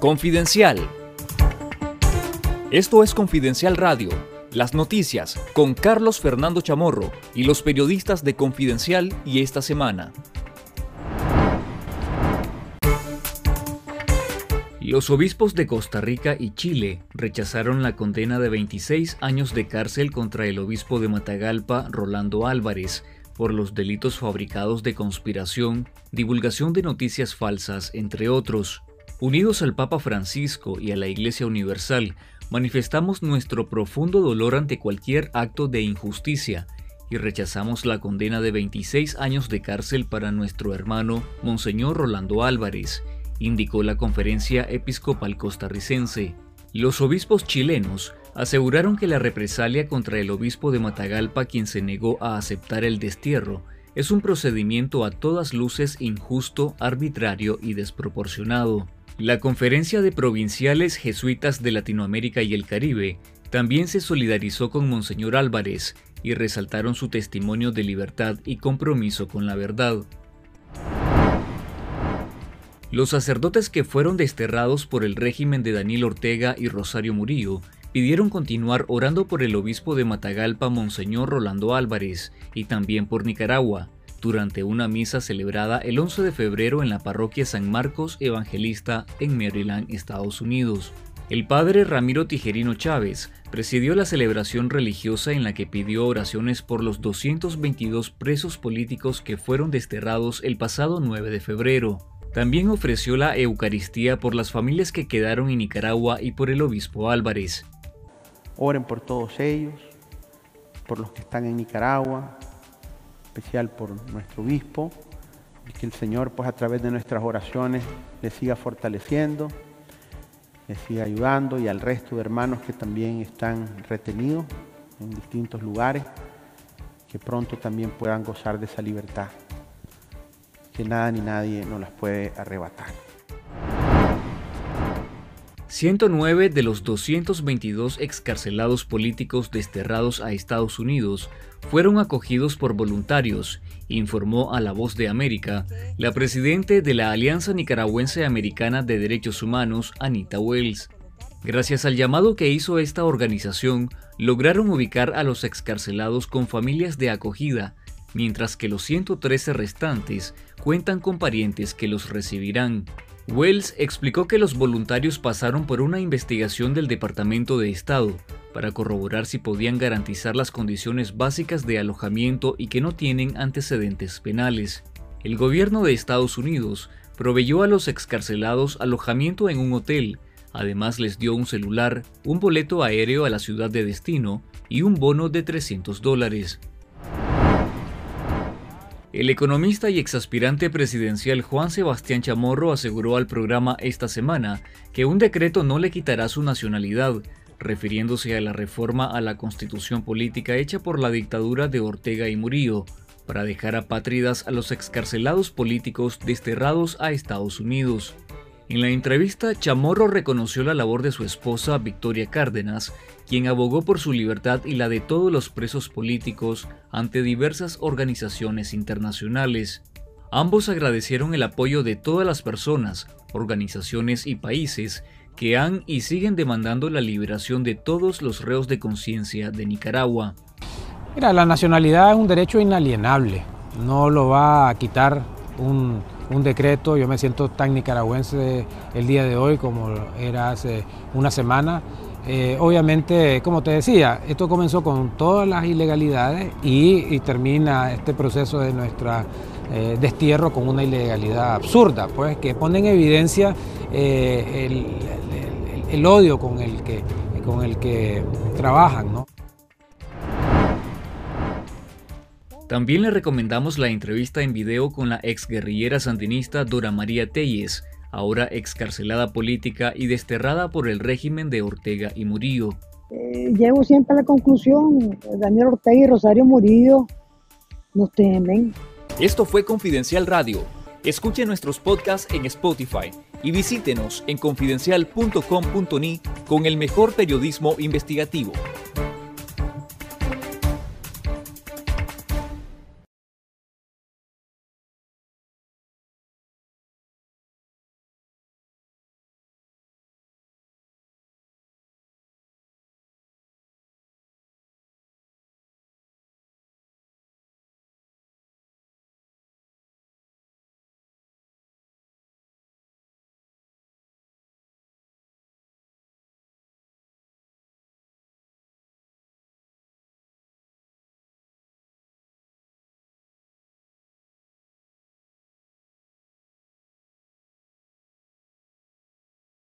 Confidencial. Esto es Confidencial Radio, las noticias con Carlos Fernando Chamorro y los periodistas de Confidencial y esta semana. Los obispos de Costa Rica y Chile rechazaron la condena de 26 años de cárcel contra el obispo de Matagalpa, Rolando Álvarez, por los delitos fabricados de conspiración, divulgación de noticias falsas, entre otros. Unidos al Papa Francisco y a la Iglesia Universal, manifestamos nuestro profundo dolor ante cualquier acto de injusticia y rechazamos la condena de 26 años de cárcel para nuestro hermano Monseñor Rolando Álvarez, indicó la conferencia episcopal costarricense. Los obispos chilenos aseguraron que la represalia contra el obispo de Matagalpa, quien se negó a aceptar el destierro, es un procedimiento a todas luces injusto, arbitrario y desproporcionado. La Conferencia de Provinciales Jesuitas de Latinoamérica y el Caribe también se solidarizó con Monseñor Álvarez y resaltaron su testimonio de libertad y compromiso con la verdad. Los sacerdotes que fueron desterrados por el régimen de Daniel Ortega y Rosario Murillo pidieron continuar orando por el obispo de Matagalpa, Monseñor Rolando Álvarez, y también por Nicaragua, durante una misa celebrada el 11 de febrero en la parroquia San Marcos Evangelista en Maryland, Estados Unidos. El padre Ramiro Tijerino Chávez presidió la celebración religiosa en la que pidió oraciones por los 222 presos políticos que fueron desterrados el pasado 9 de febrero. También ofreció la Eucaristía por las familias que quedaron en Nicaragua y por el obispo Álvarez. Oren por todos ellos, por los que están en Nicaragua, especial por nuestro obispo, y que el Señor pues a través de nuestras oraciones le siga fortaleciendo, le siga ayudando y al resto de hermanos que también están retenidos en distintos lugares, que pronto también puedan gozar de esa libertad, que nada ni nadie nos las puede arrebatar. 109 de los 222 excarcelados políticos desterrados a Estados Unidos fueron acogidos por voluntarios, informó a La Voz de América la presidente de la Alianza Nicaragüense Americana de Derechos Humanos, Anita Wells. Gracias al llamado que hizo esta organización, lograron ubicar a los excarcelados con familias de acogida, mientras que los 113 restantes cuentan con parientes que los recibirán. Wells explicó que los voluntarios pasaron por una investigación del Departamento de Estado para corroborar si podían garantizar las condiciones básicas de alojamiento y que no tienen antecedentes penales. El gobierno de Estados Unidos proveyó a los excarcelados alojamiento en un hotel, además les dio un celular, un boleto aéreo a la ciudad de destino y un bono de 300 dólares. El economista y exaspirante presidencial Juan Sebastián Chamorro aseguró al programa esta semana que un decreto no le quitará su nacionalidad, refiriéndose a la reforma a la constitución política hecha por la dictadura de Ortega y Murillo, para dejar apátridas a los excarcelados políticos desterrados a Estados Unidos. En la entrevista, Chamorro reconoció la labor de su esposa Victoria Cárdenas, quien abogó por su libertad y la de todos los presos políticos ante diversas organizaciones internacionales. Ambos agradecieron el apoyo de todas las personas, organizaciones y países que han y siguen demandando la liberación de todos los reos de conciencia de Nicaragua. Mira, la nacionalidad es un derecho inalienable, no lo va a quitar un un decreto. Yo me siento tan nicaragüense el día de hoy como era hace una semana. Eh, obviamente, como te decía, esto comenzó con todas las ilegalidades y, termina este proceso de nuestra eh, destierro con una ilegalidad absurda, pues que pone en evidencia eh, el, el, odio con el que, con el que trabajan. ¿no? También le recomendamos la entrevista en video con la exguerrillera sandinista Dora María Telles, ahora excarcelada política y desterrada por el régimen de Ortega y Murillo. Eh, llego siempre a la conclusión, Daniel Ortega y Rosario Murillo nos temen. Esto fue Confidencial Radio. Escuche nuestros podcasts en Spotify y visítenos en confidencial.com.ni con el mejor periodismo investigativo.